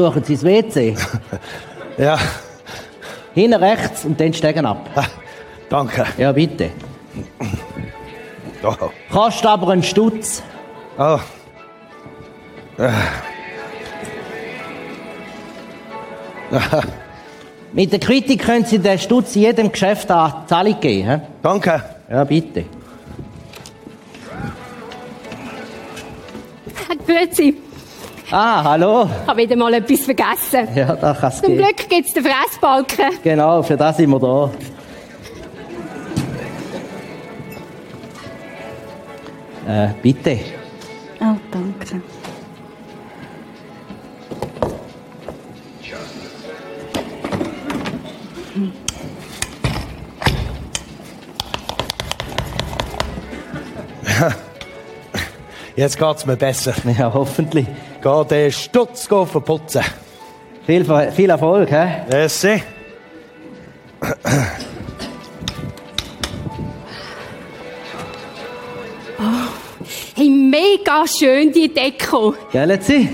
Suchen Sie das WC. Ja, Hinten rechts und dann steigen ab. danke. Ja, bitte. Oh. Kostet aber einen Stutz. Oh. Mit der Kritik können Sie den Stutz in jedem Geschäft an Zahlung geben. hä? Danke. Ja, bitte. Grüezi. Ah, hallo. Ich habe wieder mal etwas vergessen. Ja, da kann es Zum gehen. Glück gibt es den Fressbalken. Genau, für das sind wir da. Äh, bitte. Oh, danke. Jetzt geht's mir besser. Ja, hoffentlich. Geh den Stutz verputzen. Viel, viel Erfolg, hä? Merci. Hey, mega schön die Deko. Gell, Sie?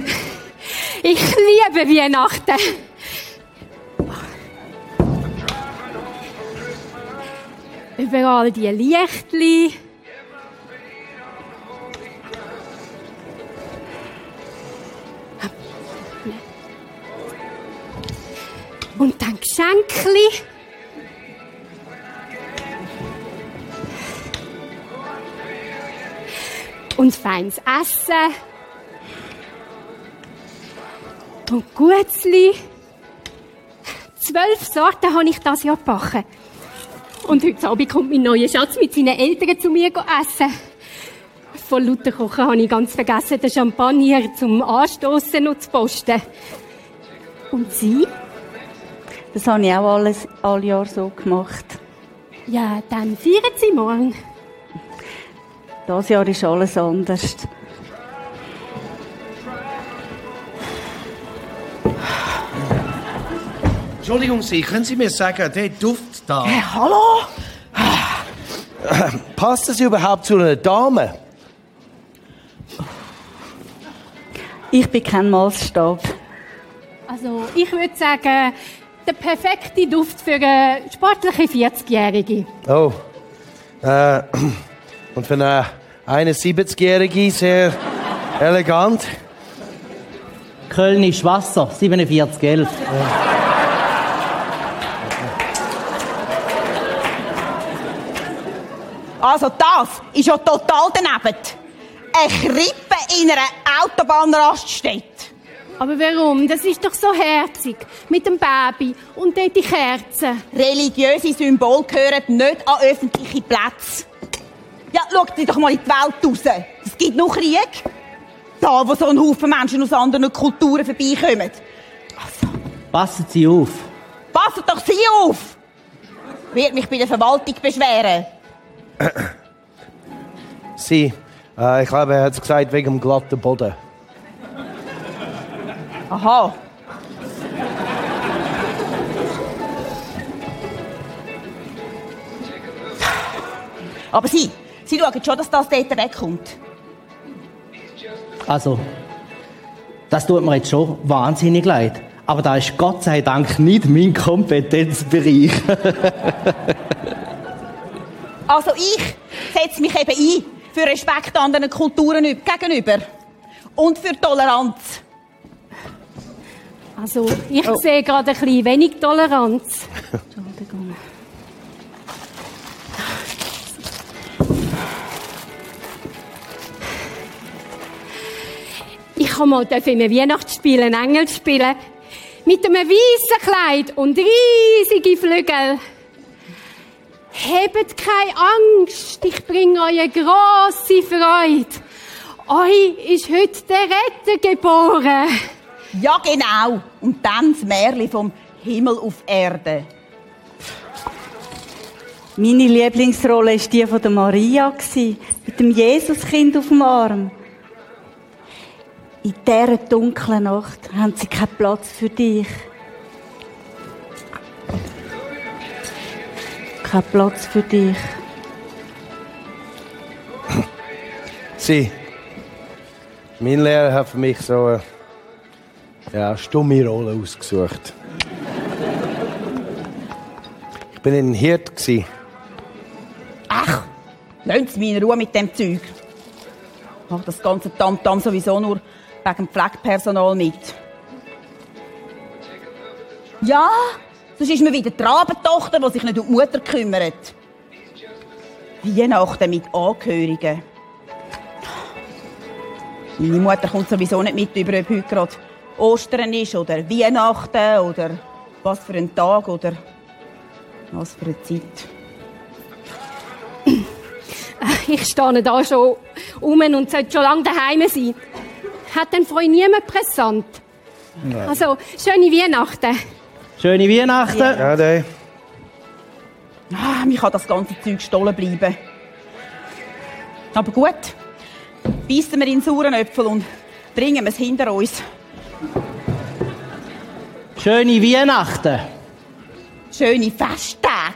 Ich liebe Weihnachten. Überall die Lichtli. Geschenkli. Und feines Essen. Und Gutzli. Zwölf Sorten habe ich das Jahr gebacken. Und heute Abend kommt mein neuer Schatz mit seinen Eltern zu mir essen. Von lauter Kochen habe ich ganz vergessen, den Champagner zum Anstoßen noch zu posten. Und Sie? Das habe ich auch alles, alle Jahre so gemacht. Ja, dann feiern Sie morgen. Das Jahr ist alles anders. Entschuldigung Sie, können Sie mir sagen, der Duft da? Hallo? Passt das überhaupt zu einer Dame? Ich bin kein Maßstab. Also, ich würde sagen, der perfekte Duft für eine sportliche 40-Jährige. Oh. Äh, und für eine 71-Jährige sehr elegant. Kölnisch Wasser, 4711. Also das ist ja total daneben. Eine Krippe in einer Autobahnraststätte. Aber warum? Das ist doch so herzig. Mit dem Baby und dort die Kerzen. Religiöse Symbole gehören nicht an öffentliche Plätze. Ja, schaut dir doch mal in die Welt raus. Es gibt noch Krieg. Da, wo so ein Haufen Menschen aus anderen Kulturen vorbeikommen. Passen Sie auf. Passt doch Sie auf! Wird mich bei der Verwaltung beschweren. Sie, äh, ich glaube, er hat es gesagt wegen dem glatten Boden. Aha. Aber Sie, Sie schauen schon, dass das dort wegkommt. Also, das tut mir jetzt schon wahnsinnig leid. Aber da ist Gott sei Dank nicht mein Kompetenzbereich. Also ich setze mich eben ein für Respekt anderen Kulturen üb- gegenüber. Und für Toleranz. Also, ich sehe gerade ein bisschen wenig Toleranz. Entschuldigung. Ich kann mal in einem Weihnachtsspiel einen Engel spielen. Mit einem weißen Kleid und riesigen Flügel. Habt keine Angst, ich bringe euch eine grosse Freude. Euch ist heute der Retter geboren. Ja, genau. Und dann das Märchen vom Himmel auf Erde. Meine Lieblingsrolle war die von der Maria, gsi, mit dem Jesuskind auf dem Arm. In dieser dunklen Nacht haben sie keinen Platz für dich. Kein Platz für dich. Sie. Mein Lehrer hat für mich so eine ja, stumme Rolle ausgesucht. Ich bin ein Hirt. Ach, lasst Sie mich in Ruhe mit dem Zeug. Mache das ganze Tamtam sowieso nur wegen Pflegepersonal mit. Ja, sonst ist mir wieder die Rabentochter, die sich nicht um die Mutter kümmert. Weihnachten mit Angehörigen. Meine Mutter kommt sowieso nicht mit über, heute gerade Ostern ist oder Weihnachten oder was für ein Tag oder was für eine Zeit. Ich stehe da schon um und sollte schon lange daheim sein. Hat denn euch niemand Präsent? Also, schöne Weihnachten. Schöne Weihnachten. Ja, der. Ah, mir kann das ganze Zeug gestohlen bleiben. Aber gut, beißen wir in den sauren Äpfel und bringen wir es hinter uns. Schöne Weihnachten. Schöne Festtage.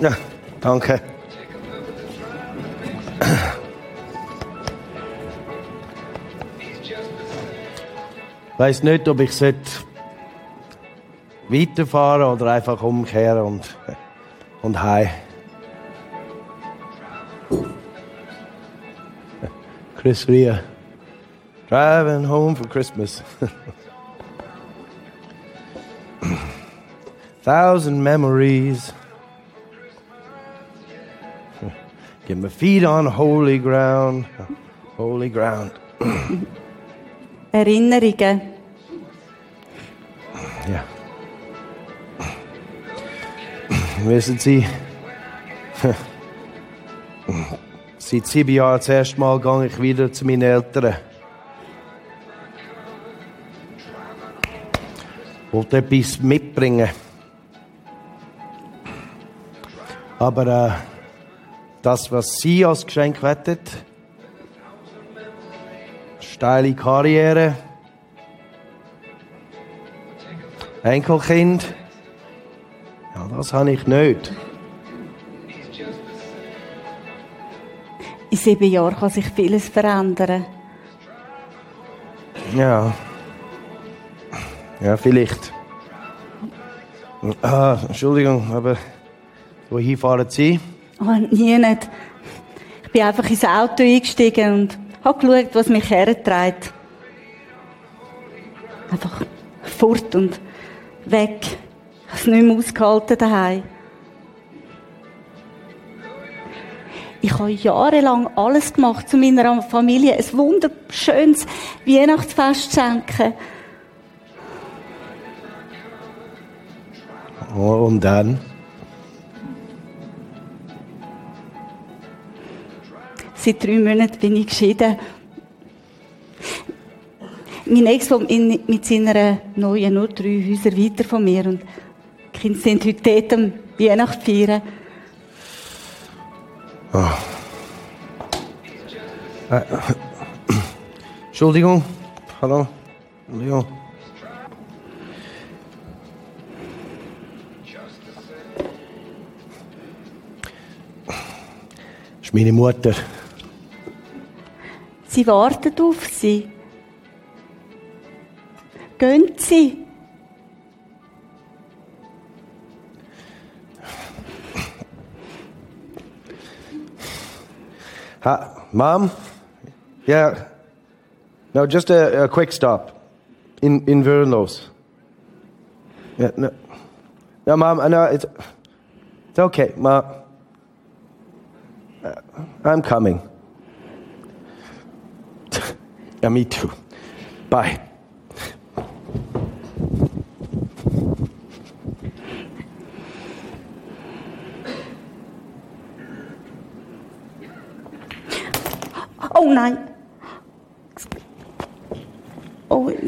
Ja, danke. Weiss nicht, ob ich sollte weiterfahren oder einfach umkehren und, und heim. Chris Ria. Driving home for Christmas. Thousand memories. Get my feet on holy ground. Holy ground. Erinnerungen. Wissen Sie, seit sieben Jahren das erste Mal gehe ich wieder zu meinen Eltern. Wollte etwas mitbringen. Aber äh, das, was Sie als Geschenk wettet, steile Karriere, Enkelkind, das habe ich nicht. In sieben Jahren kann sich vieles verändern. Ja. Ja, vielleicht. Ah, Entschuldigung, aber wohin fahren Sie? Oh, nie nicht. Ich bin einfach ins Auto eingestiegen und habe geschaut, was mich hertreibt. Einfach fort und weg. Ich habe es nicht mehr ausgehalten daheim. Ich habe jahrelang alles gemacht, zu meiner Familie ein wunderschönes Weihnachtsfest zu schenken. Oh, und dann? Seit drei Monaten bin ich geschieden. Mein Ex wohnt in- mit seiner neuen nur drei Häuser weiter von mir und Kinder sind heute dort am Weihnachten. Oh. Ah. Äh. Entschuldigung. Hallo. Leon. Das ist meine Mutter. Sie wartet auf Sie. Gönnt Sie. Ha, Mom? Yeah. No, just a, a quick stop. In, in Verlos. Yeah, no. No, Mom, I know it's, it's okay, Mom. Uh, I'm coming. yeah, me too. Bye.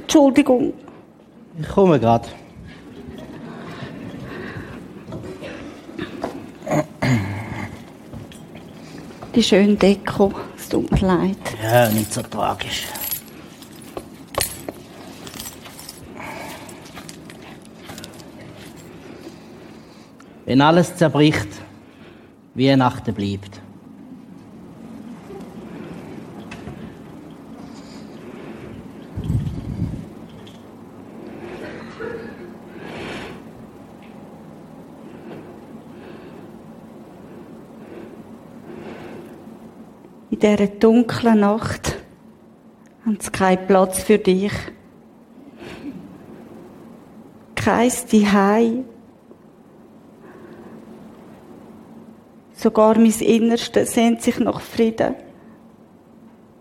Entschuldigung. Ich komme gerade. Die schöne Deko. Es tut mir leid. Ja, nicht so tragisch. Wenn alles zerbricht, Weihnachten bleibt. In dieser dunklen Nacht haben sie keinen Platz für dich. Kein Zuhause. Sogar mein Innerste sehnt sich nach Frieden,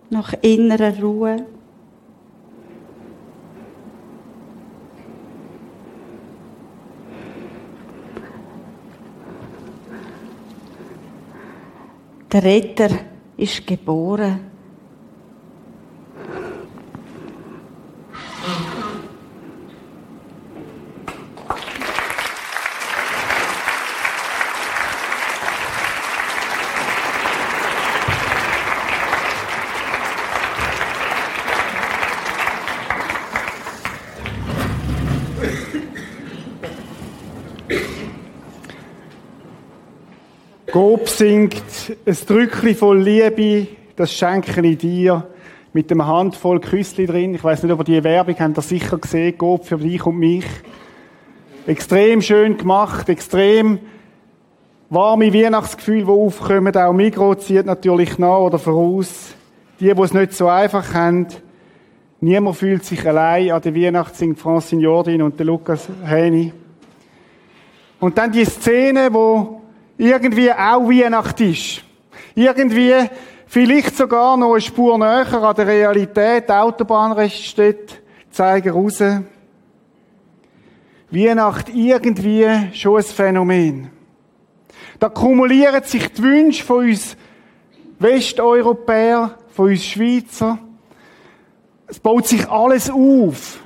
nach innerer Ruhe. Der Retter ist geboren. Gob singt ein Drückli voll Liebe, das schenke ich dir, mit einem Handvoll Küssli drin. Ich weiß nicht, ob ihr die Werbung habt ihr sicher gesehen, Gob für dich und mich. Extrem schön gemacht, extrem warme Weihnachtsgefühle, die aufkommen. Auch Migro zieht natürlich nach oder voraus. Die, die es nicht so einfach haben, niemand fühlt sich allein an der Weihnacht, singt Francine Jordin und der Lukas Häni. Und dann die Szene, wo irgendwie auch Weihnacht ist. Irgendwie vielleicht sogar noch eine Spur näher an der Realität. Die Autobahnraststätte zeigen raus. Weihnacht irgendwie schon ein Phänomen. Da kumulieren sich die Wünsche von uns Westeuropäer, von uns Schweizer. Es baut sich alles auf.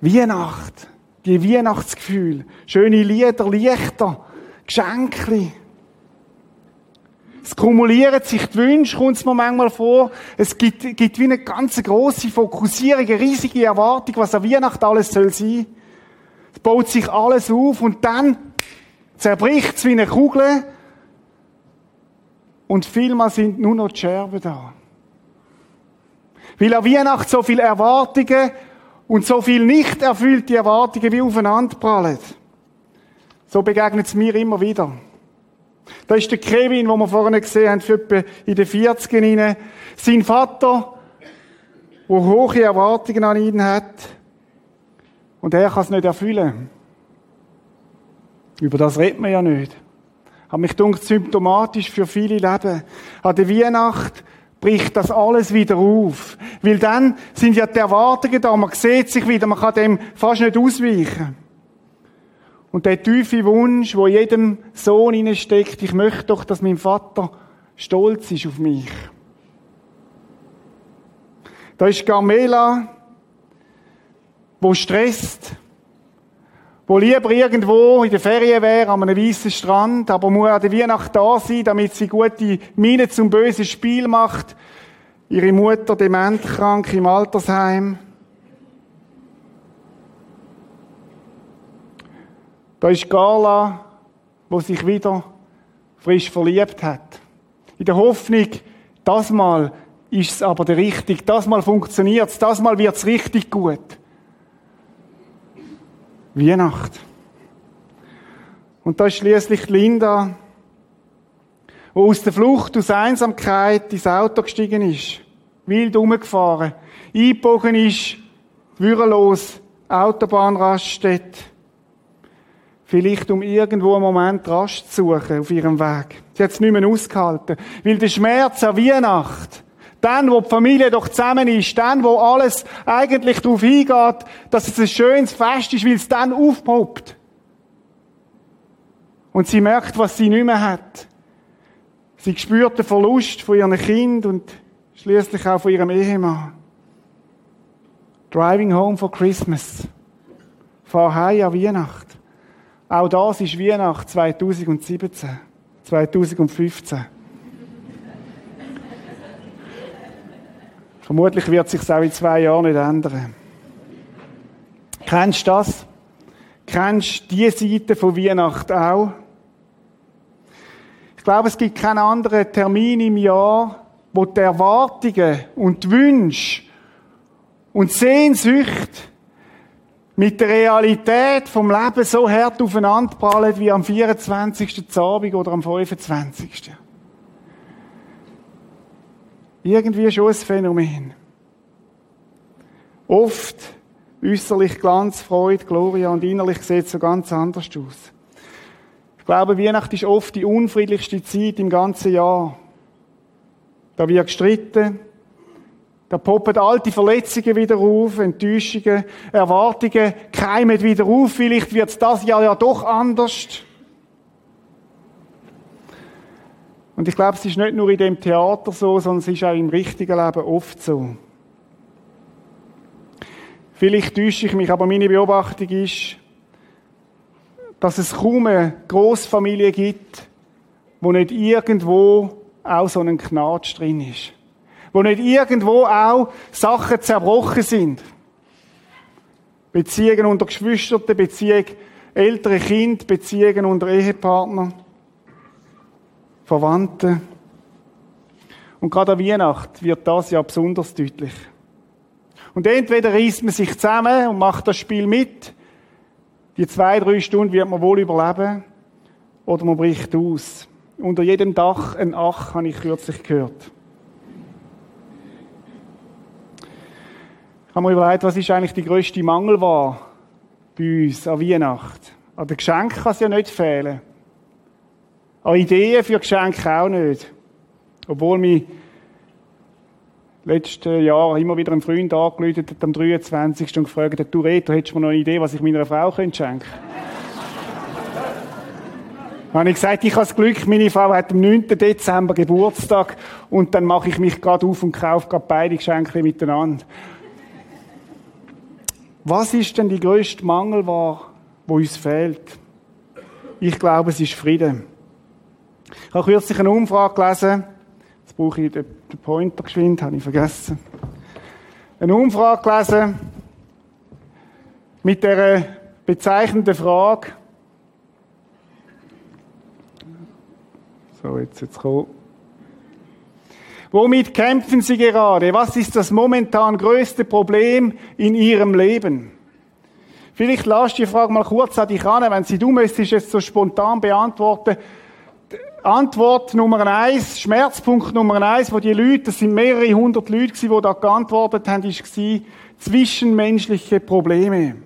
Weihnacht die Weihnachtsgefühle, schöne Lieder, Lichter, Geschenke. Es kumulieren sich die Wünsche, kommt es mir manchmal vor. Es gibt, gibt wie eine ganz grosse Fokussierung, eine riesige Erwartung, was an Weihnachten alles soll sein. Es baut sich alles auf und dann zerbricht es wie eine Kugel und vielmal sind nur noch die Scherben da. Weil an Weihnachten so viele Erwartungen und so viel nicht erfüllte Erwartungen wie aufeinanderprallen. So begegnet es mir immer wieder. Da ist der Kevin, wo wir vorhin gesehen haben, für etwa in den 40 hinein. Sein Vater, der hohe Erwartungen an ihn hat. Und er kann es nicht erfüllen. Über das redet man ja nicht. Hat mich dunkt symptomatisch für viele Leben. An der Weihnacht bricht das alles wieder auf. Weil dann sind ja die Erwartungen da, man sieht sich wieder, man kann dem fast nicht ausweichen. Und der tiefe Wunsch, wo jedem Sohn steckt, ich möchte doch, dass mein Vater stolz ist auf mich. Da ist Carmela, wo stresst, wo lieber irgendwo in der Ferien wäre, an einem weißen Strand, aber muss an der Weihnacht da sein, damit sie gute Miene zum bösen Spiel macht. Ihre Mutter dementkrank im Altersheim. Da ist Carla, wo sich wieder frisch verliebt hat. In der Hoffnung, das Mal ist es aber der richtig, das Mal funktioniert es, das Mal wird es richtig gut. Weihnacht. Und da ist schließlich Linda, wo aus der Flucht aus Einsamkeit ins Auto gestiegen ist, wild umgefahren, eingebogen ist, würdelos, Autobahnraststätte, vielleicht um irgendwo einen Moment Rast zu suchen auf ihrem Weg. Sie hat es nicht mehr ausgehalten, weil der Schmerz an Weihnacht, dann, wo die Familie doch zusammen ist, dann, wo alles eigentlich darauf hingeht, dass es ein schönes Fest ist, weil es dann aufpoppt. Und sie merkt, was sie nicht mehr hat. Sie spürt den Verlust von ihrem Kind und schließlich auch von ihrem Ehemann. Driving home for Christmas. Fahr heim an Weihnacht. Auch das ist Weihnacht 2017. 2015. Vermutlich wird sich auch in zwei Jahren nicht ändern. Kennst du das? Kennst du diese Seite von Weihnachten auch? Ich glaube, es gibt keinen anderen Termin im Jahr, wo die Erwartungen und die Wünsche und Sehnsucht mit der Realität vom Leben so hart aufeinanderprallen wie am 24. Abend oder am 25. Irgendwie schon ein Phänomen. Oft äußerlich Glanz, Freude, Gloria und innerlich sieht es so ganz anders aus. Ich glaube, Weihnachten ist oft die unfriedlichste Zeit im ganzen Jahr. Da wird gestritten, da poppen alte Verletzungen wieder auf, Enttäuschungen, Erwartungen keimen wieder auf. Vielleicht wird das Jahr ja doch anders. Und ich glaube, es ist nicht nur in dem Theater so, sondern es ist auch im richtigen Leben oft so. Vielleicht täusche ich mich, aber meine Beobachtung ist, dass es kaum eine Großfamilie gibt, wo nicht irgendwo auch so ein Knatsch drin ist. Wo nicht irgendwo auch Sachen zerbrochen sind. Beziehungen unter Geschwistern, Beziehungen ältere Kind, Beziehungen unter Ehepartner. Verwandten. Und gerade an Weihnacht wird das ja besonders deutlich. Und entweder reißt man sich zusammen und macht das Spiel mit. Die zwei, drei Stunden wird man wohl überleben. Oder man bricht aus. Unter jedem Dach ein Ach, habe ich kürzlich gehört. Ich habe mir überlegt, was ist eigentlich die grösste Mangelware bei uns an Weihnacht? An den Geschenken kann es ja nicht fehlen. An Ideen für Geschenke auch nicht. Obwohl mich letztes Jahr immer wieder ein Freund angerufen hat, am 23. und gefragt hat, du Reto, hättest du mir noch eine Idee, was ich meiner Frau könnte schenken habe ich gesagt, ich habe das Glück, meine Frau hat am 9. Dezember Geburtstag und dann mache ich mich gerade auf und kaufe gerade beide Geschenke miteinander. Was ist denn die grösste Mangelware, wo uns fehlt? Ich glaube, es ist Frieden. Ich habe kürzlich eine Umfrage gelesen. Jetzt brauche ich den Pointer geschwind, habe ich vergessen. Eine Umfrage gelesen mit der bezeichnenden Frage. So, jetzt jetzt kommen. Womit kämpfen Sie gerade? Was ist das momentan größte Problem in Ihrem Leben? Vielleicht lasst die Frage mal kurz an dich an, wenn sie du müsstest jetzt so spontan beantworten. Antwort Nummer eins, Schmerzpunkt Nummer eins, wo die Leute, das sind mehrere hundert Leute die da geantwortet haben, war zwischenmenschliche Probleme.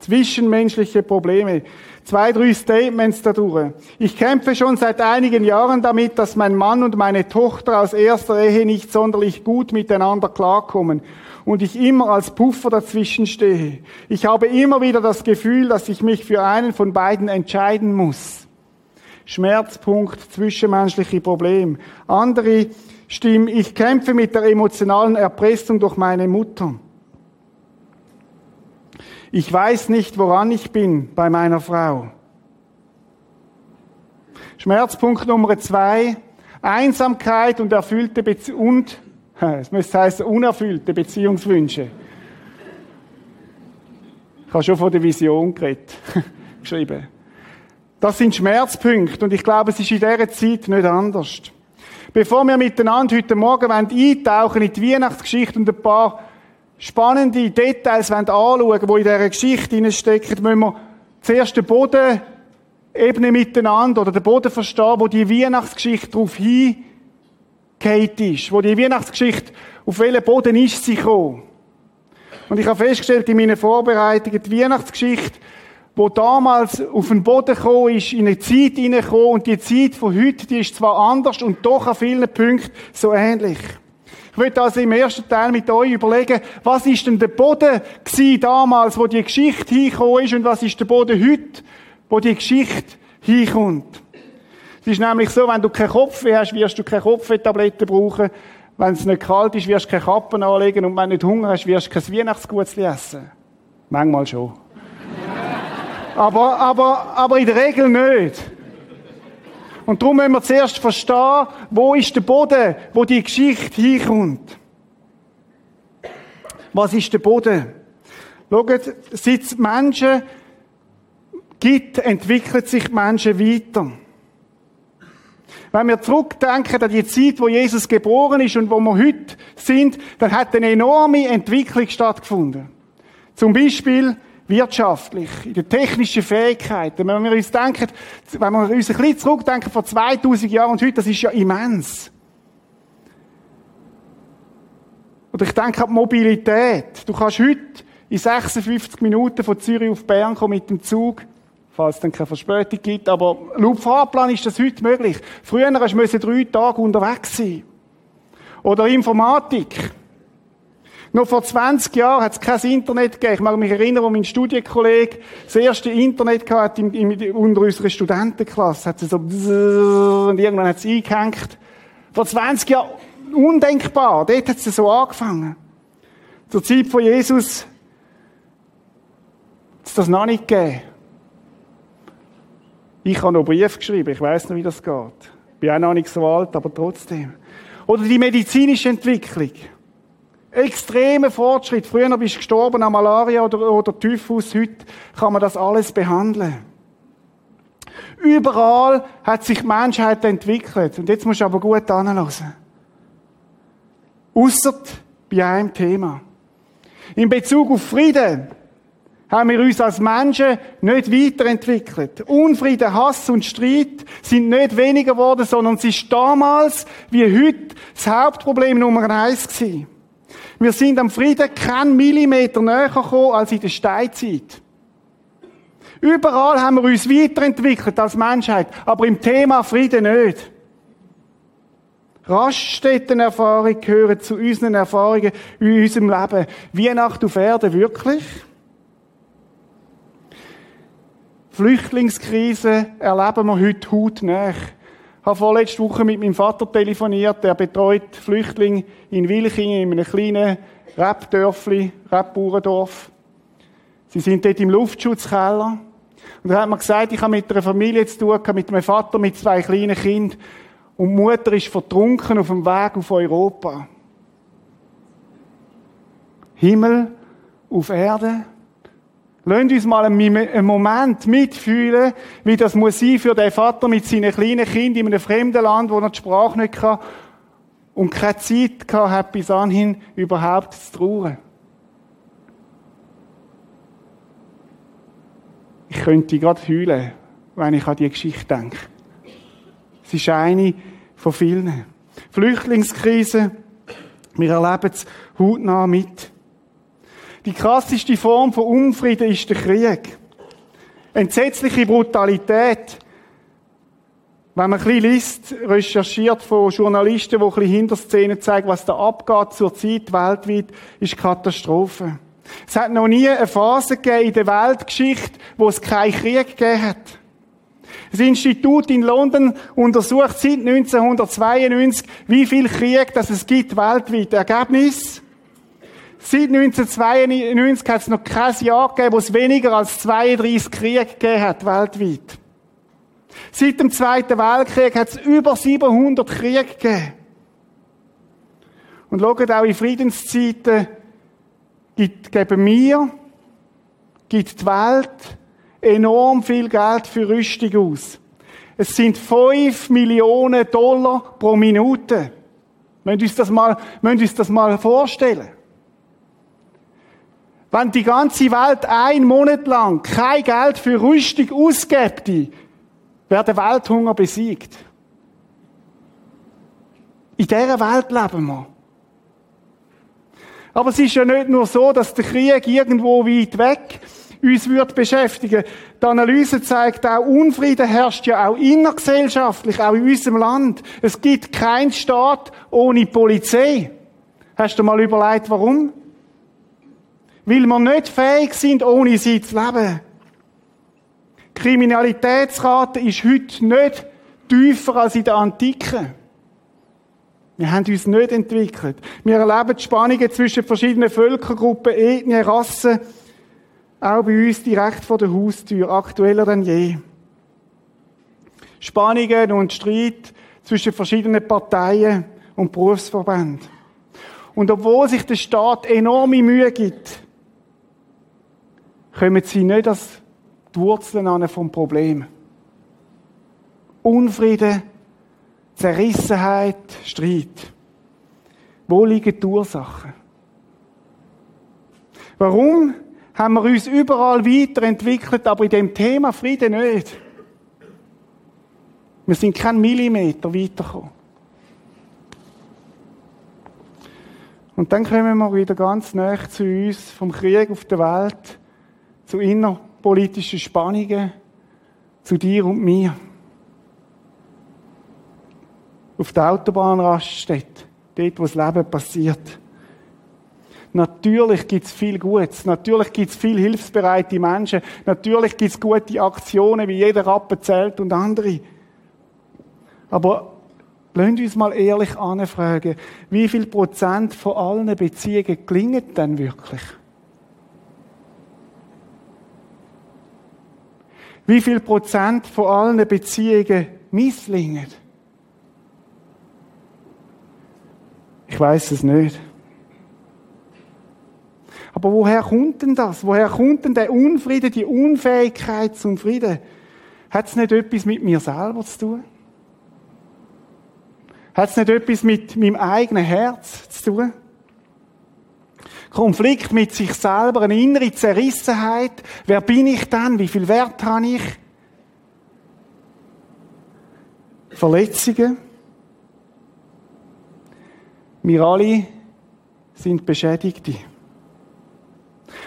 Zwischenmenschliche Probleme. Zwei, drei Statements dadurch. Ich kämpfe schon seit einigen Jahren damit, dass mein Mann und meine Tochter aus erster Ehe nicht sonderlich gut miteinander klarkommen und ich immer als Puffer dazwischen stehe. Ich habe immer wieder das Gefühl, dass ich mich für einen von beiden entscheiden muss. Schmerzpunkt, zwischenmenschliche Problem. Andere Stimmen, ich kämpfe mit der emotionalen Erpressung durch meine Mutter. Ich weiß nicht, woran ich bin bei meiner Frau. Schmerzpunkt Nummer zwei, Einsamkeit und erfüllte Bezie und, es müsste heißen, unerfüllte Beziehungswünsche. Ich habe schon von der Vision geredet, geschrieben. Das sind Schmerzpunkte und ich glaube, es ist in dieser Zeit nicht anders. Bevor wir miteinander heute Morgen eintauchen in die Weihnachtsgeschichte und ein paar spannende Details anschauen die in dieser Geschichte stecken, müssen wir zuerst den Boden ebnen miteinander oder den Boden verstehen, wo die Weihnachtsgeschichte darauf hingeht ist, wo die Weihnachtsgeschichte, auf welchen Boden ist sie gekommen. Und ich habe festgestellt in meinen Vorbereitungen, die Weihnachtsgeschichte, wo damals auf den Boden gekommen ist, in eine Zeit hineingekommen und die Zeit von heute, die ist zwar anders und doch an vielen Punkten so ähnlich. Ich möchte also im ersten Teil mit euch überlegen, was ist denn der Boden gewesen damals, wo die Geschichte hingekommen ist und was ist der Boden heute, wo die Geschichte hinkommt. Es ist nämlich so, wenn du keinen Kopf hast, wirst du keine Kopftabletten brauchen. Wenn es nicht kalt ist, wirst du keine Kappen anlegen und wenn du nicht Hunger hast, wirst du kein Weihnachtsgutzli essen. Manchmal schon. Aber, aber, aber in der Regel nicht. Und darum müssen wir zuerst verstehen, wo ist der Boden, wo die Geschichte hinkommt. Was ist der Boden? Schaut, seit es Menschen gibt, entwickelt sich Menschen weiter. Wenn wir zurückdenken an die Zeit, wo Jesus geboren ist und wo wir heute sind, dann hat eine enorme Entwicklung stattgefunden. Zum Beispiel wirtschaftlich, in den technischen Fähigkeiten. Wenn wir uns denken, wenn wir uns ein bisschen zurückdenken vor 2000 Jahren und heute, das ist ja immens. Oder ich denke an die Mobilität. Du kannst heute in 56 Minuten von Zürich auf Bern kommen mit dem Zug, falls es dann keine Verspätung gibt. Aber laut Fahrplan ist das heute möglich. Früher musst du drei Tage unterwegs sein. Oder Informatik. Noch vor 20 Jahren hat es kein Internet gegeben. Ich mag mich erinnern, wo mein Studienkollege das erste Internet hatte in, in, unter unserer Studentenklasse. Hat sie so und irgendwann hat es eingehängt. Vor 20 Jahren undenkbar. Dort hat es so angefangen. Zur Zeit von Jesus hat es das noch nicht gegeben. Ich habe noch Brief geschrieben. Ich weiß noch, wie das geht. Ich bin auch noch nicht so alt, aber trotzdem. Oder die medizinische Entwicklung. Extremer Fortschritt. Früher bist du gestorben an Malaria oder, oder Typhus. Heute kann man das alles behandeln. Überall hat sich die Menschheit entwickelt. Und jetzt musst du aber gut anhören. Ausser bei einem Thema. In Bezug auf Frieden haben wir uns als Menschen nicht weiterentwickelt. Unfrieden, Hass und Streit sind nicht weniger geworden, sondern es ist damals wie heute das Hauptproblem Nummer eins gewesen. Wir sind am Frieden keinen Millimeter näher gekommen als in der Steinzeit. Überall haben wir uns weiterentwickelt als Menschheit, aber im Thema Frieden nicht. Raststättenerfahrung gehören zu unseren Erfahrungen in unserem Leben. Weihnacht auf Erde wirklich? Flüchtlingskrise erleben wir heute hautnah. Habe vorletzte Woche mit meinem Vater telefoniert, der betreut Flüchtlinge in Wilchingen, in einem kleinen Rappdörfli, Rappbauerndorf. Sie sind dort im Luftschutzkeller. Und da hat man gesagt, ich habe mit einer Familie zu tun, mit meinem Vater, mit zwei kleinen Kindern. Und die Mutter ist vertrunken auf dem Weg auf Europa. Himmel auf Erde. Lasst uns mal einen Moment mitfühlen, wie das muss sein für den Vater mit seinen kleinen Kindern in einem fremden Land, wo er die Sprache nicht kann und keine Zeit gehabt hat, bis anhin überhaupt zu trauern. Ich könnte gerade fühlen, wenn ich an die Geschichte denke. Es ist eine von vielen. Flüchtlingskrise, wir erleben es hautnah mit. Die krasseste Form von Unfrieden ist der Krieg. Entsetzliche Brutalität. Wenn man ein bisschen liest, recherchiert von Journalisten, die ein bisschen Hinterszenen zeigen, was da abgeht zur Zeit weltweit, ist Katastrophe. Es hat noch nie eine Phase gegeben in der Weltgeschichte, wo es keinen Krieg gegeben hat. Das Institut in London untersucht seit 1992, wie viel Krieg das es gibt weltweit. Ergebnis? Seit 1992 hat es noch kein Jahr gegeben, wo es weniger als 32 Kriege gegeben hat, weltweit. Seit dem Zweiten Weltkrieg hat es über 700 Kriege gegeben. Und schaut auch in Friedenszeiten gibt, geben wir, gibt die Welt enorm viel Geld für Rüstung aus. Es sind 5 Millionen Dollar pro Minute. Müssen uns das mal, müssen uns das mal vorstellen. Wenn die ganze Welt ein Monat lang kein Geld für Rüstung ausgibt, wäre der Welthunger besiegt. In dieser Welt leben wir. Aber es ist ja nicht nur so, dass der Krieg irgendwo weit weg uns wird beschäftigen. Die Analyse zeigt auch, Unfrieden herrscht ja auch innergesellschaftlich, auch in unserem Land. Es gibt keinen Staat ohne Polizei. Hast du mal überlegt, warum? Weil wir nicht fähig sind, ohne sie zu leben. Die Kriminalitätsrate ist heute nicht tiefer als in der Antike. Wir haben uns nicht entwickelt. Wir erleben die Spannungen zwischen verschiedenen Völkergruppen, Ethnien, Rassen, auch bei uns direkt vor der Haustür, aktueller denn je. Spannungen und Streit zwischen verschiedenen Parteien und Berufsverbänden. Und obwohl sich der Staat enorme Mühe gibt, kommen sie nicht als die Wurzeln an vom Problem. Unfrieden, Zerrissenheit, Streit. Wo liegen die Ursachen? Warum haben wir uns überall weiterentwickelt, aber in dem Thema Frieden nicht? Wir sind kein Millimeter weitergekommen. Und dann kommen wir wieder ganz nah zu uns, vom Krieg auf der Welt, zu innerpolitischen Spannungen, zu dir und mir. Auf der Autobahnraststätte, dort, wo das Leben passiert. Natürlich gibt's viel Gutes. Natürlich gibt's viel hilfsbereite Menschen. Natürlich gibt's gute Aktionen, wie jeder Rappen zählt und andere. Aber lasst uns mal ehrlich anfragen, wie viel Prozent von allen Beziehungen gelingen denn wirklich? Wie viel Prozent von allen Beziehungen misslingen? Ich weiß es nicht. Aber woher kommt denn das? Woher kommt denn der Unfrieden, die Unfähigkeit zum Frieden? Hat es nicht etwas mit mir selber zu tun? Hat es nicht etwas mit meinem eigenen Herz zu tun? Konflikt mit sich selber, eine innere Zerrissenheit. Wer bin ich dann? Wie viel Wert habe ich? Verletzungen. Wir alle sind Beschädigte.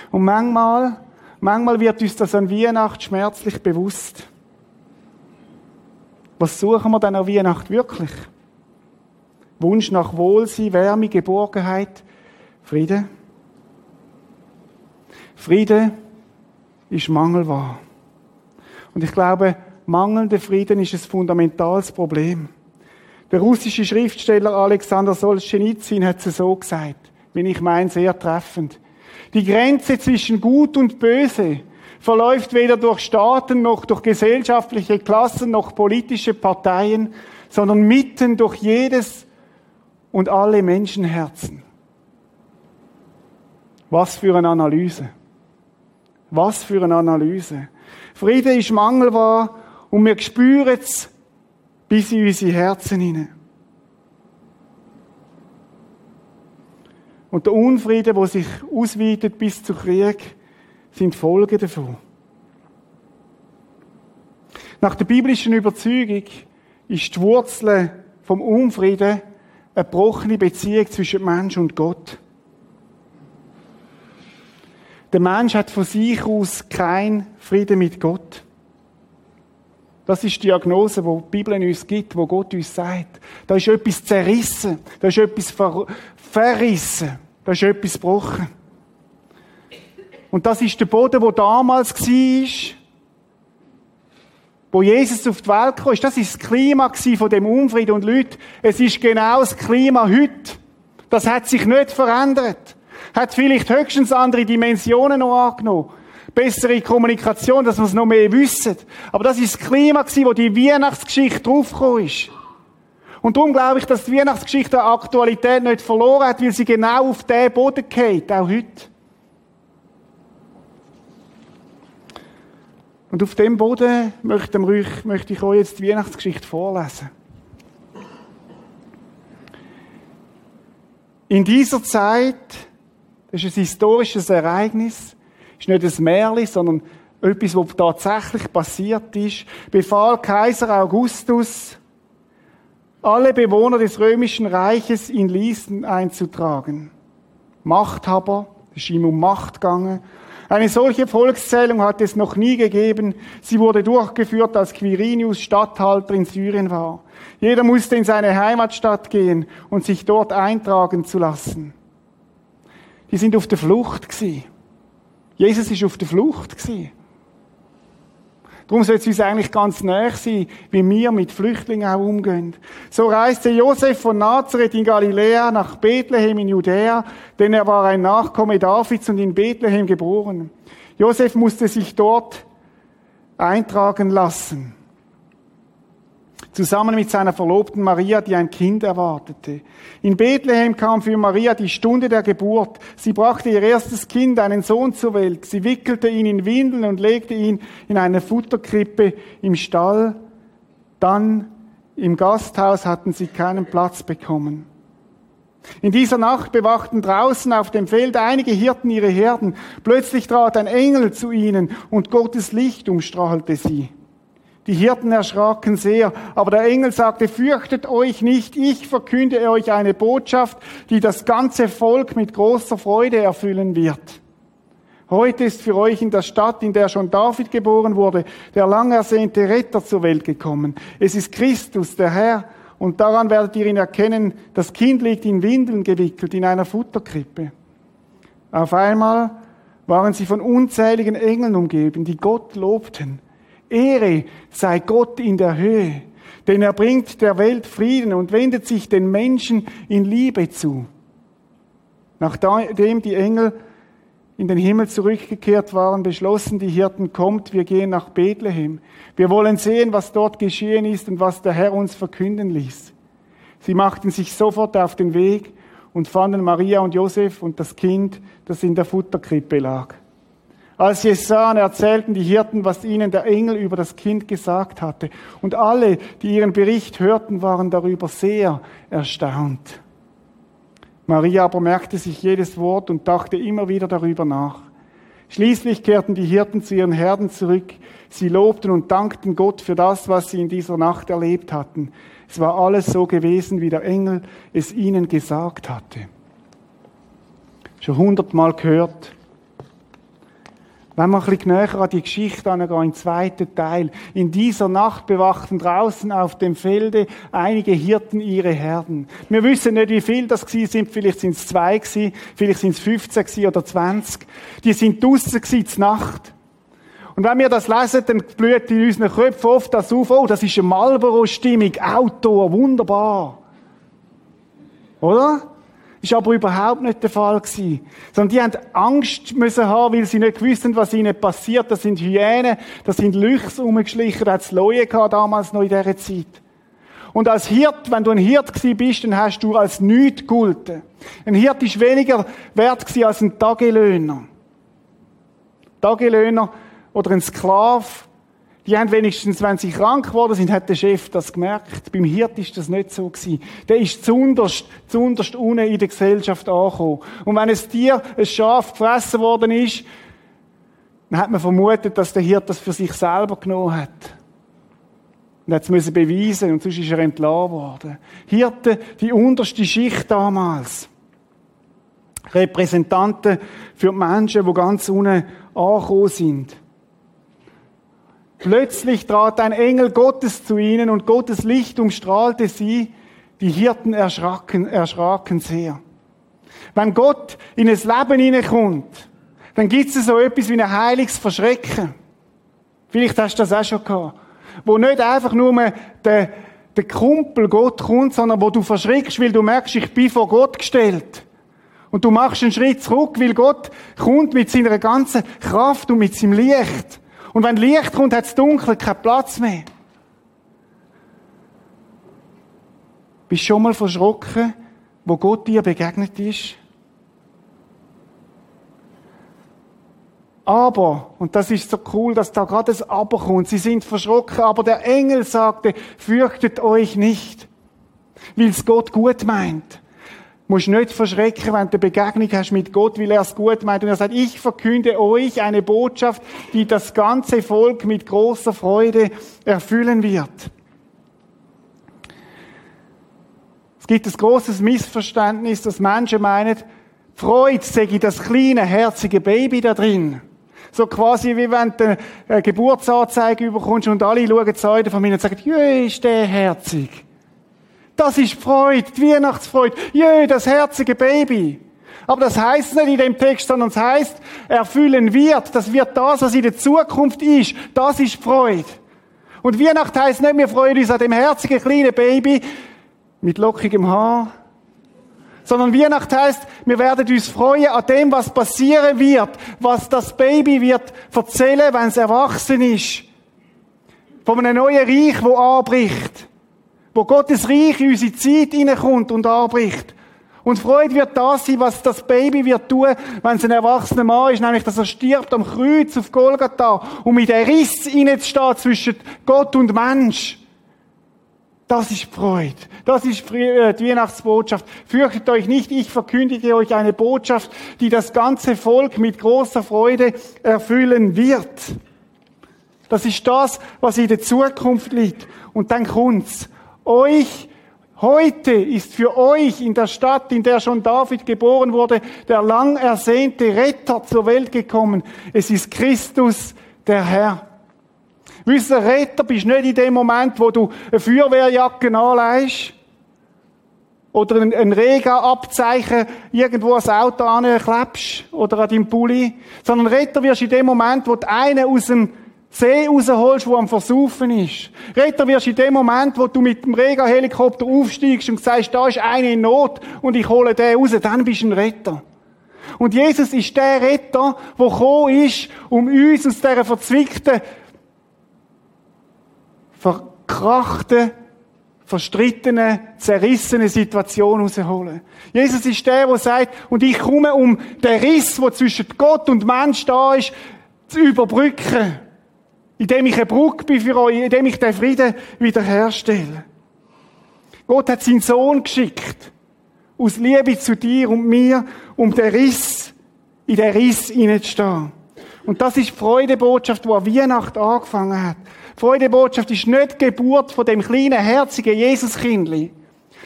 Und manchmal, manchmal wird uns das an Weihnachten schmerzlich bewusst. Was suchen wir dann an Weihnachten wirklich? Wunsch nach Wohlsein, Wärme, Geborgenheit, Friede? Friede ist mangelbar. Und ich glaube, mangelnder Frieden ist ein fundamentales Problem. Der russische Schriftsteller Alexander Solzhenitsyn hat es so gesagt, wie ich meine, sehr treffend. Die Grenze zwischen Gut und Böse verläuft weder durch Staaten noch durch gesellschaftliche Klassen noch politische Parteien, sondern mitten durch jedes und alle Menschenherzen. Was für eine Analyse. Was für eine Analyse. Friede ist mangelbar und wir spüren es bis in unsere Herzen hinein. Und der Unfrieden, der sich ausweitet bis zu Krieg, sind Folgen davon. Nach der biblischen Überzeugung ist die Wurzel vom Unfrieden eine gebrochene Beziehung zwischen Mensch und Gott. Der Mensch hat von sich aus keinen Frieden mit Gott. Das ist die Diagnose, wo die Bibel uns gibt, wo Gott uns sagt. Da ist etwas zerrissen, da ist etwas ver verrissen, da ist etwas gebrochen. Und das ist der Boden, wo damals war, wo Jesus auf die Welt kam. Das ist das Klima von dem Unfrieden. Und Leute, es ist genau das Klima heute. Das hat sich nicht verändert. Hat vielleicht höchstens andere Dimensionen noch angenommen bessere Kommunikation, dass wir es noch mehr wissen. Aber das ist das Klima wo die Weihnachtsgeschichte draufgekommen ist. Und darum glaube ich, dass die Weihnachtsgeschichte an Aktualität nicht verloren hat, weil sie genau auf den Boden geht, auch heute. Und auf dem Boden möchte ich euch jetzt die Weihnachtsgeschichte vorlesen. In dieser Zeit, das ist ein historisches Ereignis, ist nicht ein Märchen, sondern etwas, was tatsächlich passiert ist, befahl Kaiser Augustus, alle Bewohner des römischen Reiches in Listen einzutragen. Machthaber, es ist ihm um Macht gegangen. Eine solche Volkszählung hat es noch nie gegeben. Sie wurde durchgeführt, als Quirinius Statthalter in Syrien war. Jeder musste in seine Heimatstadt gehen und sich dort eintragen zu lassen. Die sind auf der Flucht gewesen. Jesus ist auf der Flucht gewesen. Darum sollte es uns eigentlich ganz näher sein, wie wir mit Flüchtlingen auch umgehen. So reiste Josef von Nazareth in Galiläa nach Bethlehem in Judäa, denn er war ein Nachkomme Davids und in Bethlehem geboren. Josef musste sich dort eintragen lassen zusammen mit seiner Verlobten Maria, die ein Kind erwartete. In Bethlehem kam für Maria die Stunde der Geburt. Sie brachte ihr erstes Kind, einen Sohn zur Welt. Sie wickelte ihn in Windeln und legte ihn in eine Futterkrippe im Stall. Dann im Gasthaus hatten sie keinen Platz bekommen. In dieser Nacht bewachten draußen auf dem Feld einige Hirten ihre Herden. Plötzlich trat ein Engel zu ihnen und Gottes Licht umstrahlte sie. Die Hirten erschraken sehr, aber der Engel sagte, fürchtet euch nicht, ich verkünde euch eine Botschaft, die das ganze Volk mit großer Freude erfüllen wird. Heute ist für euch in der Stadt, in der schon David geboren wurde, der lang ersehnte Retter zur Welt gekommen. Es ist Christus, der Herr, und daran werdet ihr ihn erkennen, das Kind liegt in Windeln gewickelt, in einer Futterkrippe. Auf einmal waren sie von unzähligen Engeln umgeben, die Gott lobten. Ehre sei Gott in der Höhe, denn er bringt der Welt Frieden und wendet sich den Menschen in Liebe zu. Nachdem die Engel in den Himmel zurückgekehrt waren, beschlossen die Hirten, kommt, wir gehen nach Bethlehem. Wir wollen sehen, was dort geschehen ist und was der Herr uns verkünden ließ. Sie machten sich sofort auf den Weg und fanden Maria und Josef und das Kind, das in der Futterkrippe lag. Als sie es sahen, erzählten die Hirten, was ihnen der Engel über das Kind gesagt hatte. Und alle, die ihren Bericht hörten, waren darüber sehr erstaunt. Maria aber merkte sich jedes Wort und dachte immer wieder darüber nach. Schließlich kehrten die Hirten zu ihren Herden zurück. Sie lobten und dankten Gott für das, was sie in dieser Nacht erlebt hatten. Es war alles so gewesen, wie der Engel es ihnen gesagt hatte. Schon hundertmal gehört, wenn wir ein bisschen näher an die Geschichte angehen, im zweiten Teil. In dieser Nacht bewachten draußen auf dem Felde einige Hirten ihre Herden. Wir wissen nicht, wie viel das gewesen sind. Vielleicht sind es zwei gewesen, vielleicht sind es 15 gewesen oder 20. Die sind draussen gewesen, zur Nacht. Und wenn wir das lesen, dann blüht in unseren Köpfen oft das auf, oh, das ist eine Marlboro-Stimmung, Outdoor, wunderbar. Oder? Ist aber überhaupt nicht der Fall gewesen. Sondern die haben Angst müssen haben, weil sie nicht wussten, was ihnen passiert. Das sind Hyänen, das sind Lüchs rumgeschlichen, da hat es Leute gehabt, damals noch in dieser Zeit. Und als Hirt, wenn du ein Hirt gewesen bist, dann hast du als nichts gegolten. Ein Hirt ist weniger wert gewesen als ein Tagelöhner. Tagelöhner oder ein Sklave die haben wenigstens, wenn sie krank geworden sind, hat der Chef das gemerkt. Beim Hirt ist das nicht so gewesen. Der ist zunderst, zunderst unten in der Gesellschaft angekommen. Und wenn ein Tier, ein Schaf gefressen worden ist, dann hat man vermutet, dass der Hirt das für sich selber genommen hat. Und hat es beweisen und sonst ist er entlassen worden. Hirte, die unterste Schicht damals. Repräsentanten für die Menschen, die ganz unten angekommen sind. Plötzlich trat ein Engel Gottes zu ihnen und Gottes Licht umstrahlte sie. Die Hirten erschraken, erschraken sehr. Wenn Gott in ein Leben hineinkommt, dann gibt es so etwas wie ein heiliges Verschrecken. Vielleicht hast du das auch schon gehabt. Wo nicht einfach nur der, der Kumpel Gott kommt, sondern wo du verschreckst, weil du merkst, ich bin vor Gott gestellt. Und du machst einen Schritt zurück, weil Gott kommt mit seiner ganzen Kraft und mit seinem Licht. Und wenn Licht kommt, hat es dunkel keinen Platz mehr. Bist du schon mal verschrocken, wo Gott dir begegnet ist? Aber, und das ist so cool, dass da gerade das Aber kommt, sie sind verschrocken, aber der Engel sagte, fürchtet euch nicht, weil es Gott gut meint. Musst nicht verschrecken, wenn du eine Begegnung hast mit Gott, weil er es gut meint. Und er sagt, ich verkünde euch eine Botschaft, die das ganze Volk mit großer Freude erfüllen wird. Es gibt ein großes Missverständnis, dass Menschen meinen, Freude sei das kleine, herzige Baby da drin. So quasi wie wenn du eine Geburtsanzeige überkommst und alle schauen die Säulenfamilie und sagen, jö, ist der herzig. Das ist Freude, die Weihnachtsfreude. Jö, das herzige Baby. Aber das heißt nicht in dem Text, sondern es heißt, erfüllen wird. Das wird das, was in der Zukunft ist. Das ist Freude. Und Weihnacht heißt nicht, wir freuen uns an dem herzigen kleinen Baby mit lockigem Haar, sondern Weihnacht heißt, wir werden uns freuen an dem, was passieren wird, was das Baby wird erzählen, wenn es erwachsen ist. Von einem neuen Reich, wo anbricht. Wo Gottes Reich in unsere Zeit hineinkommt und anbricht. Und Freude wird das sein, was das Baby wird tun, wenn es ein erwachsener Mann ist, nämlich, dass er stirbt am Kreuz auf Golgatha, um in den Riss hineinzustehen zwischen Gott und Mensch. Das ist Freude. Das ist äh, die Weihnachtsbotschaft. Fürchtet euch nicht, ich verkündige euch eine Botschaft, die das ganze Volk mit großer Freude erfüllen wird. Das ist das, was in der Zukunft liegt. Und dann kommt's. Euch, heute ist für euch in der Stadt, in der schon David geboren wurde, der lang ersehnte Retter zur Welt gekommen. Es ist Christus, der Herr. Wisst ihr, Retter bist nicht in dem Moment, wo du eine Feuerwehrjacke anlegst oder ein, ein Rega-Abzeichen irgendwo ans Auto anklebst oder an deinem Pulli, sondern Retter wirst in dem Moment, wo du einen aus dem See rausholst, der am Versaufen ist. Retter wirst in dem Moment, wo du mit dem Rega-Helikopter aufsteigst und sagst, da ist einer in Not und ich hole den raus, dann bist du ein Retter. Und Jesus ist der Retter, der gekommen ist, um uns aus dieser verzwickten verkrachten, verstrittenen, zerrissenen Situation rausholen. Jesus ist der, der sagt, und ich komme, um den Riss, der zwischen Gott und Mensch da ist, zu überbrücken. Indem ich eine Brücke bin für euch, indem ich den Frieden wiederherstelle. Gott hat seinen Sohn geschickt. Aus Liebe zu dir und mir, um den Riss, in den Riss hineinzustehen. Und das ist die Freudebotschaft, die an Weihnachten angefangen hat. Freudebotschaft ist nicht die Geburt von dem kleinen, herzigen Jesuskindli.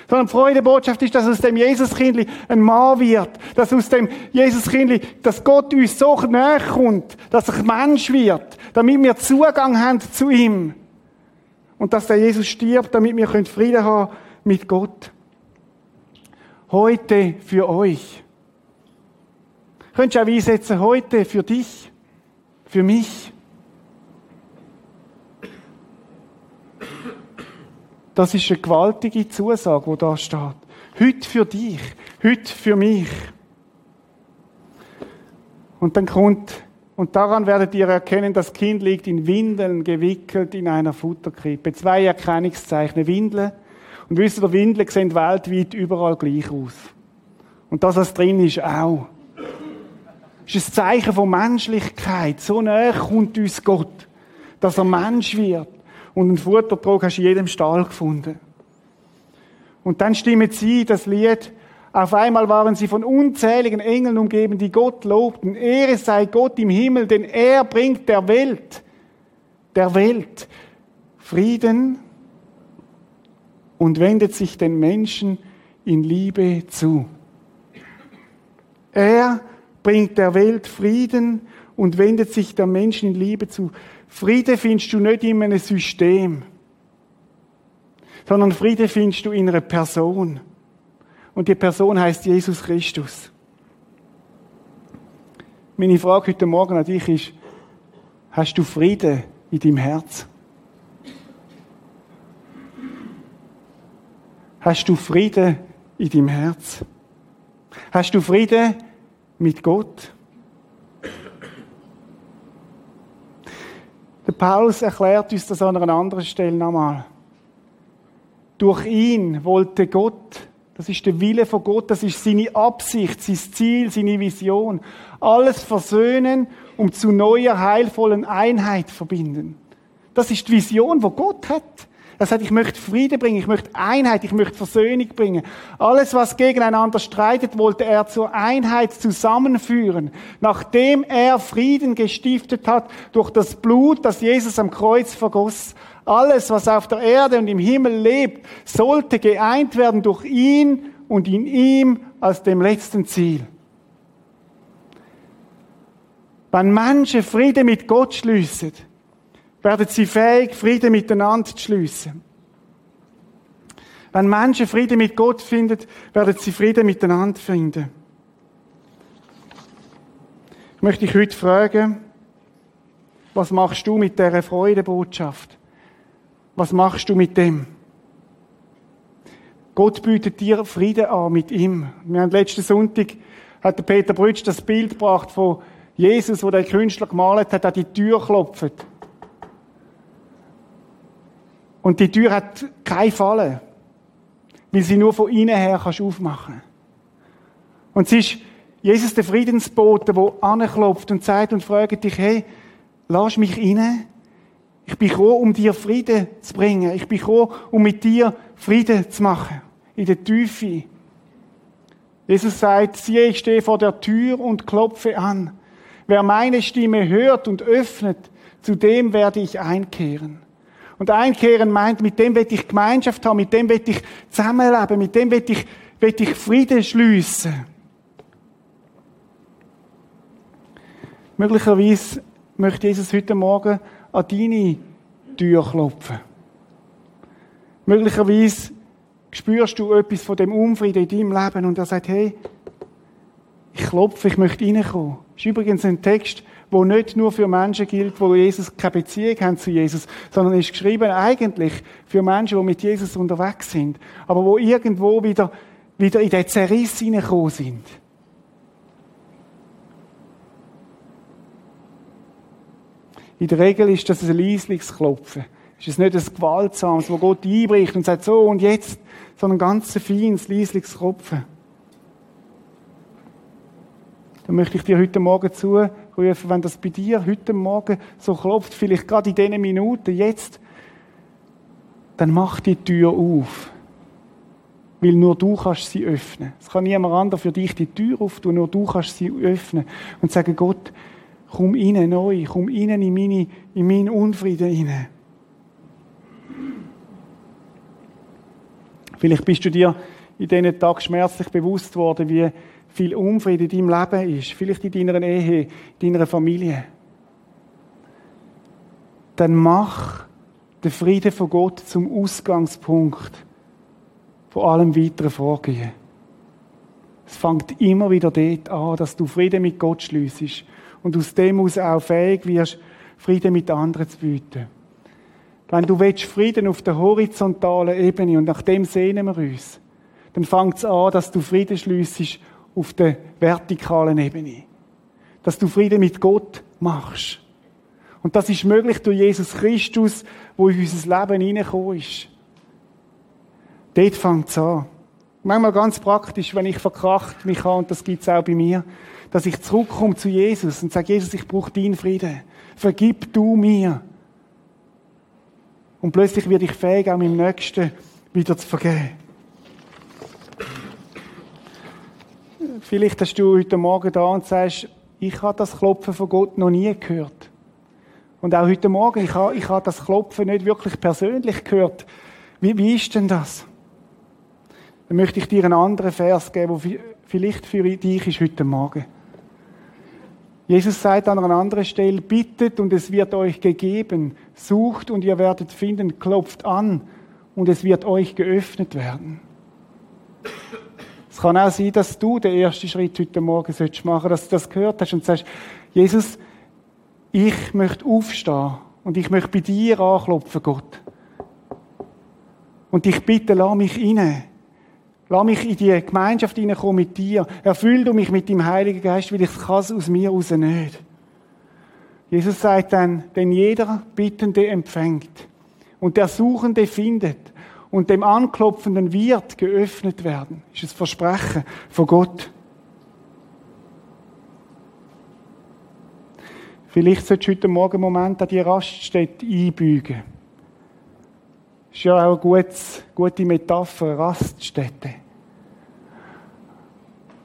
Sondern die Freudebotschaft ist, dass aus dem Jesuskindli ein Mann wird. Dass aus dem Jesuskindli, dass Gott uns so näher kommt, dass er Mensch wird. Damit wir Zugang haben zu ihm. Und dass der Jesus stirbt, damit wir Frieden haben mit Gott. Heute für euch. Könntest du auch einsetzen, heute für dich, für mich. Das ist eine gewaltige Zusage, die da steht. Heute für dich, heute für mich. Und dann kommt, und daran werdet ihr erkennen, das Kind liegt in Windeln gewickelt in einer Futterkrippe. Zwei Erkennungszeichen. Windeln. Und wisst ihr, Windeln sehen weltweit überall gleich aus. Und das, was drin ist, auch. Das ist ein Zeichen von Menschlichkeit. So näher kommt uns Gott, dass er Mensch wird und einen Futtertrog hast du in jedem Stall gefunden. Und dann stimmen sie das Lied. Auf einmal waren sie von unzähligen Engeln umgeben, die Gott lobten. Ehre sei Gott im Himmel, denn er bringt der Welt, der Welt Frieden und wendet sich den Menschen in Liebe zu. Er bringt der Welt Frieden und wendet sich der Menschen in Liebe zu. Friede findest du nicht in einem System, sondern Friede findest du in einer Person. Und die Person heißt Jesus Christus. Meine Frage heute Morgen an dich ist, hast du Friede in deinem Herz? Hast du Friede in deinem Herz? Hast du Friede mit Gott? Der Paulus erklärt uns das an einer anderen Stelle nochmal. Durch ihn wollte Gott, Das ist der Wille von Gott, das ist seine Absicht, sein Ziel, seine Vision. Alles versöhnen, um zu neuer, heilvollen Einheit verbinden. Das ist die Vision, wo Gott hat. Er sagt, ich möchte Frieden bringen, ich möchte Einheit, ich möchte Versöhnung bringen. Alles, was gegeneinander streitet, wollte er zur Einheit zusammenführen. Nachdem er Frieden gestiftet hat durch das Blut, das Jesus am Kreuz vergoss. Alles, was auf der Erde und im Himmel lebt, sollte geeint werden durch ihn und in ihm als dem letzten Ziel. Wenn Menschen Frieden mit Gott schließen, werden sie fähig, Frieden miteinander zu schliessen. Wenn Menschen Frieden mit Gott finden, werden sie Frieden miteinander finden. Ich möchte dich heute fragen, was machst du mit dieser Freudebotschaft? Was machst du mit dem? Gott bietet dir Frieden an mit ihm. Wir haben letzten Sonntag hat der Peter Brütsch das Bild gebracht von Jesus, wo der Künstler gemalt hat, an die Tür klopft. Und die Tür hat keine Falle, weil sie nur von innen her kannst aufmachen. Und es ist Jesus der Friedensbote, der anklopft und sagt und fragt dich, hey, lass mich rein. Ich bin gekommen, um dir Frieden zu bringen. Ich bin gekommen, um mit dir Frieden zu machen. In der Tiefe. Jesus sagt, siehe, ich stehe vor der Tür und klopfe an. Wer meine Stimme hört und öffnet, zu dem werde ich einkehren. Und einkehren meint, mit dem will ich Gemeinschaft haben, mit dem will ich zusammenleben, mit dem will ich, will ich Frieden schliessen. Möglicherweise möchte Jesus heute Morgen an deine Tür klopfen. Möglicherweise spürst du etwas von dem Unfrieden in deinem Leben und er sagt, hey, ich klopfe, ich möchte reinkommen. Das ist übrigens ein Text, wo nicht nur für Menschen gilt, wo Jesus keine Beziehung haben zu Jesus, sondern ist geschrieben eigentlich für Menschen, die mit Jesus unterwegs sind, aber wo irgendwo wieder, wieder in den Zerriss hineingekommen sind. In der Regel ist das ein leisliches Klopfen. Es ist nicht ein gewaltsames, wo Gott einbricht und sagt, so und jetzt, sondern ein ganz feines, leisliches Klopfen. Dann möchte ich dir heute Morgen zurufen, wenn das bei dir heute Morgen so klopft, vielleicht gerade in diesen Minuten, jetzt, dann mach die Tür auf. Weil nur du kannst sie öffnen. Es kann niemand anderes für dich die Tür auftun, nur du kannst sie öffnen. Und sagen, Gott, komm rein neu, komm rein in, meine, in meinen Unfrieden rein. Vielleicht bist du dir in diesen Tagen schmerzlich bewusst worden, wie viel Unfrieden in deinem Leben ist. Vielleicht in deiner Ehe, in deiner Familie. Dann mach den Frieden von Gott zum Ausgangspunkt von allem weiteren Vorgehen. Es fängt immer wieder dort an, dass du Frieden mit Gott schliessest und aus dem aus auch fähig wirst, Frieden mit anderen zu bieten. Wenn du willst, Frieden auf der horizontalen Ebene und nach dem sehnen wir uns, dann fängt es an, dass du Frieden schliessest auf der vertikalen Ebene. Dass du Frieden mit Gott machst. Und das ist möglich durch Jesus Christus, wo in unser Leben hineingekommen ist. Dort fängt es an. Manchmal ganz praktisch, wenn ich verkracht mich habe, und das gibt es auch bei mir, dass ich zurückkomme zu Jesus und sage, Jesus, ich brauche deinen Frieden. Vergib du mir. Und plötzlich werde ich fähig, auch meinem Nächsten wieder zu vergeben. Vielleicht hast du heute Morgen da und sagst, ich habe das Klopfen von Gott noch nie gehört. Und auch heute Morgen, ich habe, ich habe das Klopfen nicht wirklich persönlich gehört. Wie, wie ist denn das? Dann möchte ich dir einen anderen Vers geben, der vielleicht für dich ist heute Morgen. Jesus sagt an einer anderen Stelle, bittet und es wird euch gegeben, sucht und ihr werdet finden, klopft an und es wird euch geöffnet werden. Es kann auch sein, dass du den ersten Schritt heute Morgen machen solltest, dass du das gehört hast und sagst, Jesus, ich möchte aufstehen und ich möchte bei dir anklopfen, Gott. Und ich bitte, lass mich rein. Lass mich in die Gemeinschaft hineinkommen mit dir. Erfüll du mich mit dem Heiligen Geist, weil ich kann es aus mir raus nicht. Jesus sagt dann, denn jeder Bittende empfängt und der Suchende findet und dem Anklopfenden wird geöffnet werden. Das ist ein Versprechen von Gott. Vielleicht solltest du heute Morgen einen Moment an die Raststätte einbügen. Ist ja auch eine gute, Metapher, Raststätte.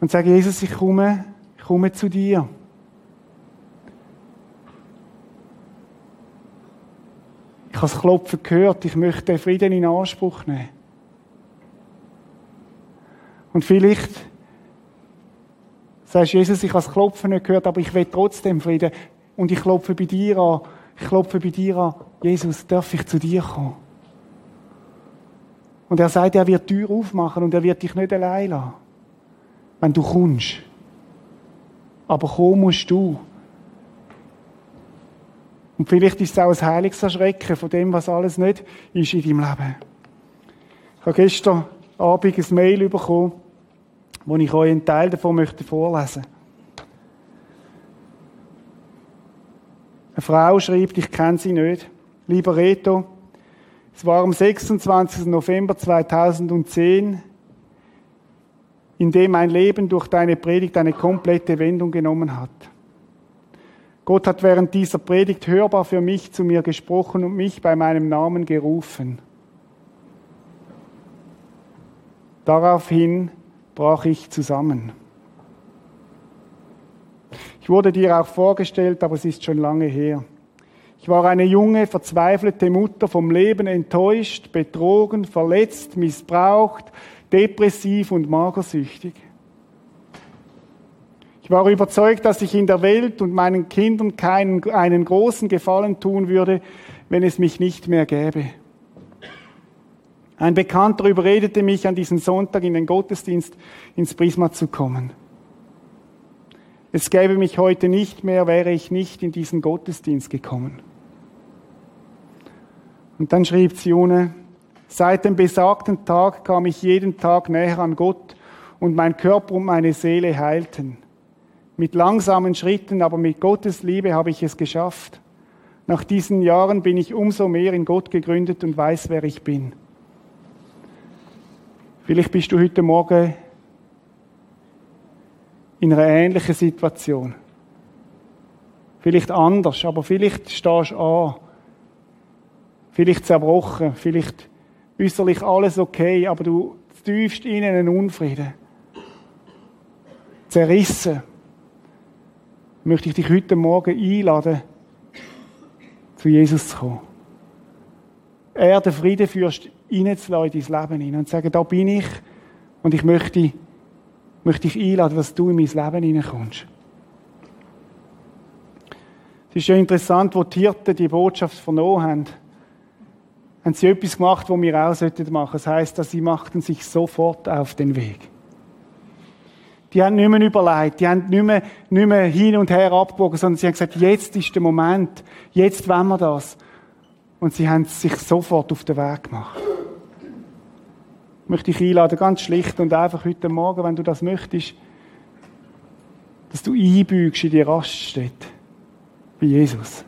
Und sage, Jesus, ich komme, ich komme zu dir. Ich habe das Klopfen gehört, ich möchte den Frieden in Anspruch nehmen. Und vielleicht sagst du, Jesus, ich habe das Klopfen nicht gehört, aber ich will trotzdem Frieden. Und ich klopfe bei dir an. Ich klopfe bei dir an. Jesus, darf ich zu dir kommen? Und er sagt, er wird die Tür aufmachen und er wird dich nicht allein lassen. Wenn du kommst. Aber kommen musst du. Und vielleicht ist es auch ein Heilungserschrecken von dem, was alles nicht ist in deinem Leben. Ich habe gestern Abend ein Mail bekommen, wo ich euch einen Teil davon möchte vorlesen Eine Frau schreibt, ich kenne sie nicht. Lieber Reto, es war am 26. November 2010, in dem mein Leben durch deine Predigt eine komplette Wendung genommen hat. Gott hat während dieser Predigt hörbar für mich zu mir gesprochen und mich bei meinem Namen gerufen. Daraufhin brach ich zusammen. Ich wurde dir auch vorgestellt, aber es ist schon lange her. Ich war eine junge, verzweifelte Mutter, vom Leben enttäuscht, betrogen, verletzt, missbraucht, depressiv und magersüchtig. Ich war überzeugt, dass ich in der Welt und meinen Kindern keinen, einen großen Gefallen tun würde, wenn es mich nicht mehr gäbe. Ein Bekannter überredete mich, an diesem Sonntag in den Gottesdienst ins Prisma zu kommen. Es gäbe mich heute nicht mehr, wäre ich nicht in diesen Gottesdienst gekommen. Und dann schrieb Sione, seit dem besagten Tag kam ich jeden Tag näher an Gott und mein Körper und meine Seele heilten. Mit langsamen Schritten, aber mit Gottes Liebe habe ich es geschafft. Nach diesen Jahren bin ich umso mehr in Gott gegründet und weiß, wer ich bin. Vielleicht bist du heute Morgen in einer ähnlichen Situation. Vielleicht anders, aber vielleicht stehst du an. Vielleicht zerbrochen, vielleicht äußerlich alles okay, aber du tiefst innen einen Unfrieden. Zerrissen möchte ich dich heute Morgen einladen, zu Jesus zu kommen. Er, den Friedenfürst, reinzulassen in dein Leben hinein und sagen, da bin ich und ich möchte, möchte dich einladen, dass du in mein Leben hineinkommst. Es ist ja interessant, wo die Hirten die Botschaft vernommen haben, haben sie etwas gemacht, was wir auch machen sollten. Das heisst, dass sie machten sich sofort auf den Weg. Die haben nicht mehr überlegt, die haben nicht mehr, nicht mehr hin und her abgewogen, sondern sie haben gesagt, jetzt ist der Moment, jetzt wollen wir das. Und sie haben sich sofort auf den Weg gemacht. Ich möchte dich einladen, ganz schlicht und einfach heute Morgen, wenn du das möchtest, dass du einbügst in die Raststätte bei Jesus.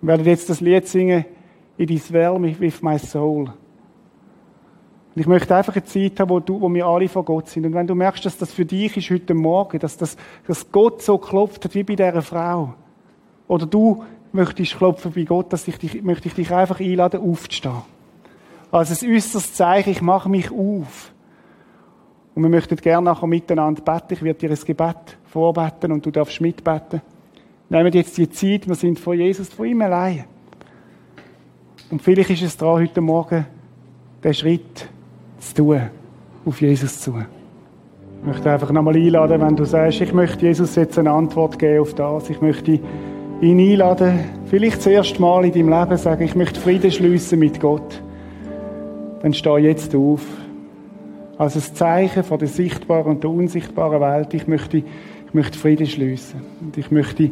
Wir werden jetzt das Lied singen, It is well with my soul. Und ich möchte einfach eine Zeit haben, wo, du, wo wir alle vor Gott sind. Und wenn du merkst, dass das für dich ist heute Morgen, dass, das, dass Gott so klopft hat wie bei dieser Frau, oder du möchtest klopfen bei Gott, dass ich dich, möchte ich dich einfach einladen, aufzustehen. Also ein äußeres Zeichen, ich mache mich auf. Und wir möchten gerne nachher miteinander beten. Ich werde dir ein Gebet vorbeten und du darfst mitbeten. Nehmen jetzt die Zeit, wir sind vor Jesus, vor ihm allein. Und vielleicht ist es dran, heute Morgen den Schritt zu tun, auf Jesus zu. Ich möchte einfach nochmal einladen, wenn du sagst, ich möchte Jesus jetzt eine Antwort geben auf das. Ich möchte ihn einladen, vielleicht das erste Mal in deinem Leben sagen, ich möchte Frieden schliessen mit Gott. Dann steh jetzt auf. Als ein Zeichen von der sichtbaren und der unsichtbaren Welt. Ich möchte, ich möchte Frieden schliessen. Und ich möchte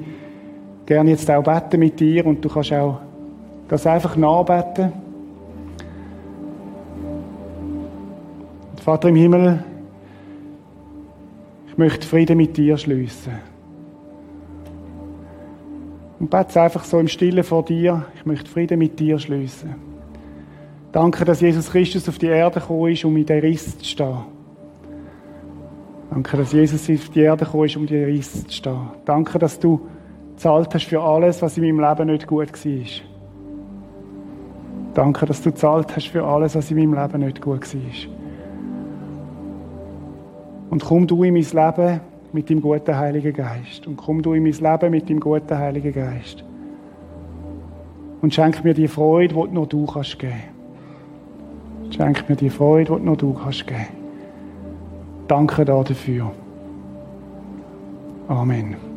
gerne jetzt auch beten mit dir und du kannst auch das einfach nachbeten. Vater im Himmel, ich möchte Frieden mit dir schließen. Und bete einfach so im Stillen vor dir, ich möchte Frieden mit dir schließen. Danke, dass Jesus Christus auf die Erde gekommen ist, um in den Riss zu stehen. Danke, dass Jesus auf die Erde gekommen ist, um in den Riss zu stehen. Danke, dass du gezahlt hast für alles, was in meinem Leben nicht gut war. Danke, dass du gezahlt hast für alles, was in meinem Leben nicht gut war. Und komm du in mein Leben mit dem guten Heiligen Geist. Und komm du in mein Leben mit dem guten Heiligen Geist. Und schenk mir die Freude, die nur du kannst geben. Schenk mir die Freude, die nur du kannst geben. Danke dafür. Amen.